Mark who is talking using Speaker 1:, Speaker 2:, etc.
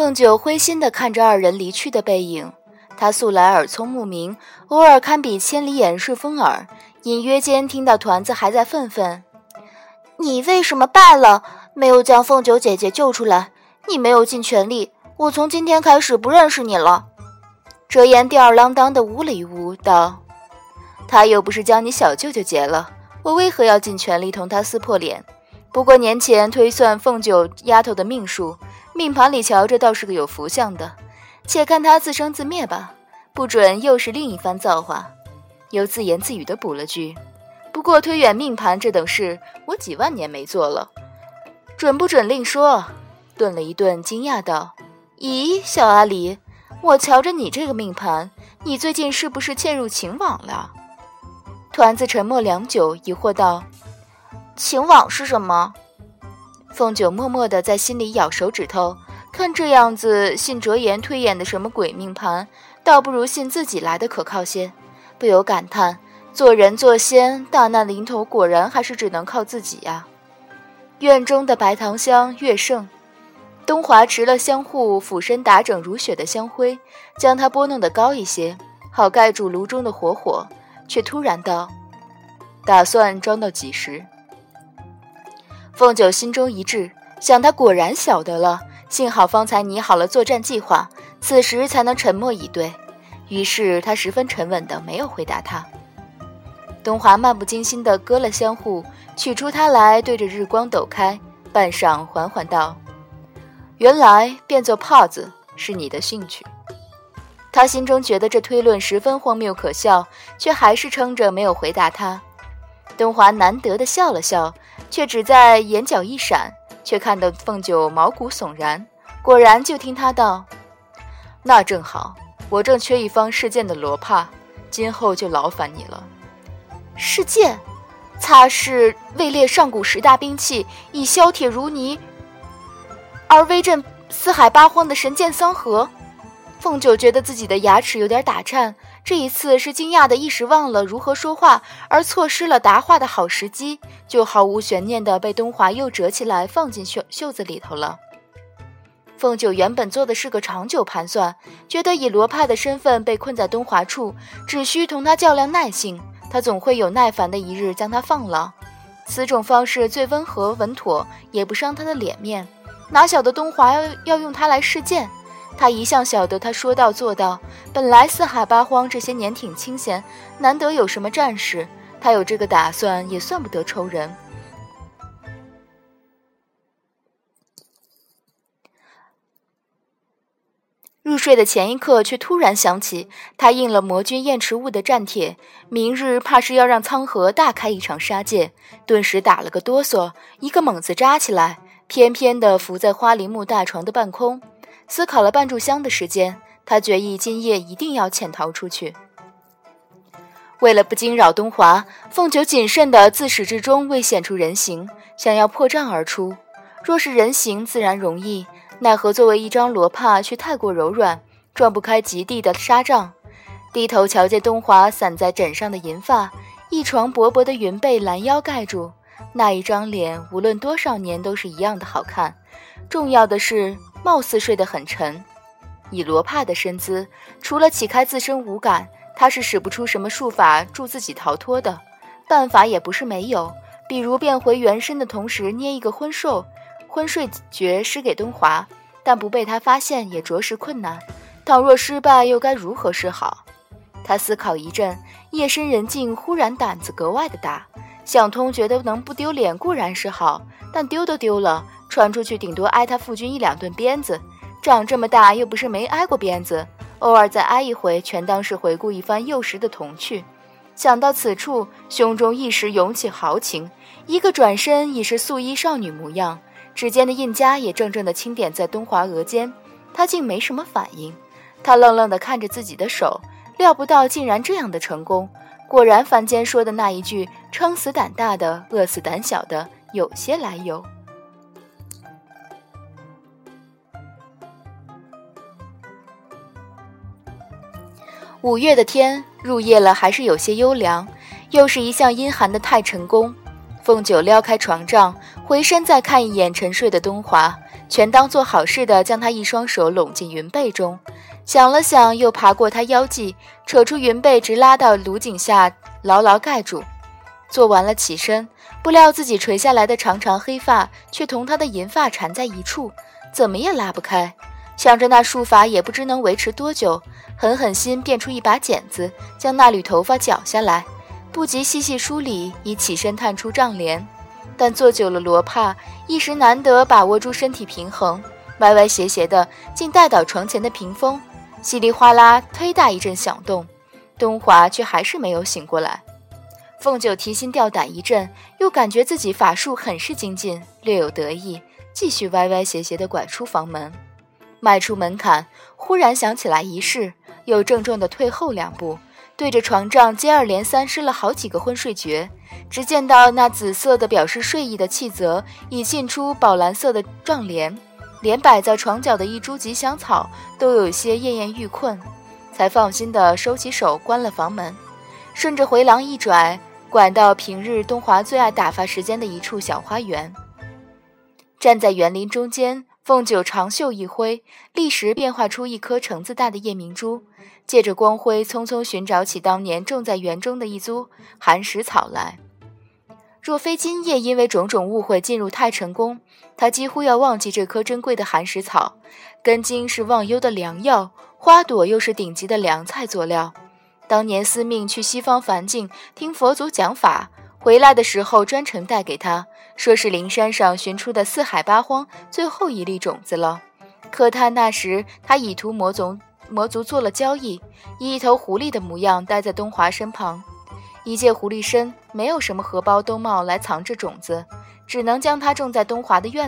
Speaker 1: 凤九灰心地看着二人离去的背影。他素来耳聪目明，偶尔堪比千里眼顺风耳，隐约间听到团子还在愤愤：“
Speaker 2: 你为什么败了？没有将凤九姐姐救出来？你没有尽全力，我从今天开始不认识你了。”
Speaker 1: 折颜吊儿郎当地呜了一呜，道：“他又不是将你小舅舅劫了，我为何要尽全力同他撕破脸？不过年前推算凤九丫头的命数。”命盘里瞧着倒是个有福相的，且看他自生自灭吧，不准又是另一番造化。又自言自语的补了句：“不过推远命盘这等事，我几万年没做了，准不准另说。”顿了一顿，惊讶道：“咦，小阿离，我瞧着你这个命盘，你最近是不是陷入情网了？”团子沉默良久，疑惑道：“
Speaker 2: 情网是什么？”
Speaker 1: 凤九默默地在心里咬手指头，看这样子，信哲言推演的什么鬼命盘，倒不如信自己来的可靠些。不由感叹：做人做仙，大难临头，果然还是只能靠自己呀。院中的白檀香越盛，东华持了香护，俯身打整如雪的香灰，将它拨弄得高一些，好盖住炉中的火火，却突然道：“打算装到几时？”凤九心中一滞，想他果然晓得了，幸好方才拟好了作战计划，此时才能沉默以对。于是他十分沉稳的没有回答他。东华漫不经心的割了香户，取出它来，对着日光抖开，半晌缓缓道：“原来变作帕子是你的兴趣。”他心中觉得这推论十分荒谬可笑，却还是撑着没有回答他。东华难得的笑了笑。却只在眼角一闪，却看得凤九毛骨悚然。果然，就听他道：“那正好，我正缺一方试剑的罗帕，今后就劳烦你了。”
Speaker 2: 试剑，擦是位列上古十大兵器，以削铁如泥而威震四海八荒的神剑桑河。凤九觉得自己的牙齿有点打颤。这一次是惊讶的一时忘了如何说话，而错失了答话的好时机，就毫无悬念的被东华又折起来放进袖袖子里头了。凤九原本做的是个长久盘算，觉得以罗帕的身份被困在东华处，只需同他较量耐性，他总会有耐烦的一日将他放了。此种方式最温和稳妥，也不伤他的脸面。哪晓得东华要要用他来试剑。他一向晓得他说到做到，本来四海八荒这些年挺清闲，难得有什么战事，他有这个打算也算不得抽人。入睡的前一刻，却突然想起他应了魔君燕池雾的战帖，明日怕是要让苍河大开一场杀戒，顿时打了个哆嗦，一个猛子扎起来，翩翩地浮在花梨木大床的半空。思考了半炷香的时间，他决意今夜一定要潜逃出去。为了不惊扰东华，凤九谨慎的自始至终未显出人形，想要破障而出。若是人形，自然容易；奈何作为一张罗帕，却太过柔软，撞不开极地的纱帐。低头瞧见东华散在枕上的银发，一床薄薄的云被拦腰盖住，那一张脸，无论多少年都是一样的好看。重要的是。貌似睡得很沉，以罗帕的身姿，除了启开自身五感，他是使不出什么术法助自己逃脱的。办法也不是没有，比如变回原身的同时捏一个昏睡昏睡诀施给东华，但不被他发现也着实困难。倘若失败，又该如何是好？他思考一阵，夜深人静，忽然胆子格外的大。想通，觉得能不丢脸固然是好，但丢都丢了。传出去顶多挨他父君一两顿鞭子，长这么大又不是没挨过鞭子，偶尔再挨一回，全当是回顾一番幼时的童趣。想到此处，胸中一时涌起豪情，一个转身已是素衣少女模样，指尖的印痂也正正的轻点在东华额间，他竟没什么反应。他愣愣地看着自己的手，料不到竟然这样的成功。果然，凡间说的那一句“撑死胆大的，饿死胆小的”，有些来由。五月的天，入夜了还是有些幽凉，又是一向阴寒的太晨宫。凤九撩开床帐，回身再看一眼沉睡的东华，
Speaker 1: 全当做好事的将他一双手拢进云被中，想了想，又爬过他腰际，扯出云被，直拉到颅颈下，牢牢盖住。做完了起身，不料自己垂下来的长长黑发却同他的银发缠在一处，怎么也拉不开。想着那术法也不知能维持多久，狠狠心变出一把剪子，将那缕头发绞下来，不及细细梳理，已起身探出帐帘。但坐久了罗帕，一时难得把握住身体平衡，歪歪斜斜的，竟带倒床前的屏风，稀里哗啦，忒大一阵响动。东华却还是没有醒过来。凤九提心吊胆一阵，又感觉自己法术很是精进，略有得意，继续歪歪斜斜地拐出房门。迈出门槛，忽然想起来一事，又郑重地退后两步，对着床帐接二连三施了好几个昏睡诀。只见到那紫色的表示睡意的气泽，已沁出宝蓝色的帐帘，连摆在床角的一株吉祥草都有些奄奄欲困，才放心地收起手，关了房门，顺着回廊一拽，拐到平日东华最爱打发时间的一处小花园，站在园林中间。凤九长袖一挥，立时变化出一颗橙子大的夜明珠，借着光辉，匆匆寻找起当年种在园中的一株寒食草来。若非今夜因为种种误会进入太晨宫，他几乎要忘记这颗珍贵的寒食草。根茎是忘忧的良药，花朵又是顶级的凉菜佐料。当年司命去西方梵境听佛祖讲法。回来的时候，专程带给他，说是灵山上寻出的四海八荒最后一粒种子了。可他那时，他已图魔族魔族做了交易，以一头狐狸的模样待在东华身旁。一介狐狸身，没有什么荷包兜帽来藏着种子，只能将它种在东华的院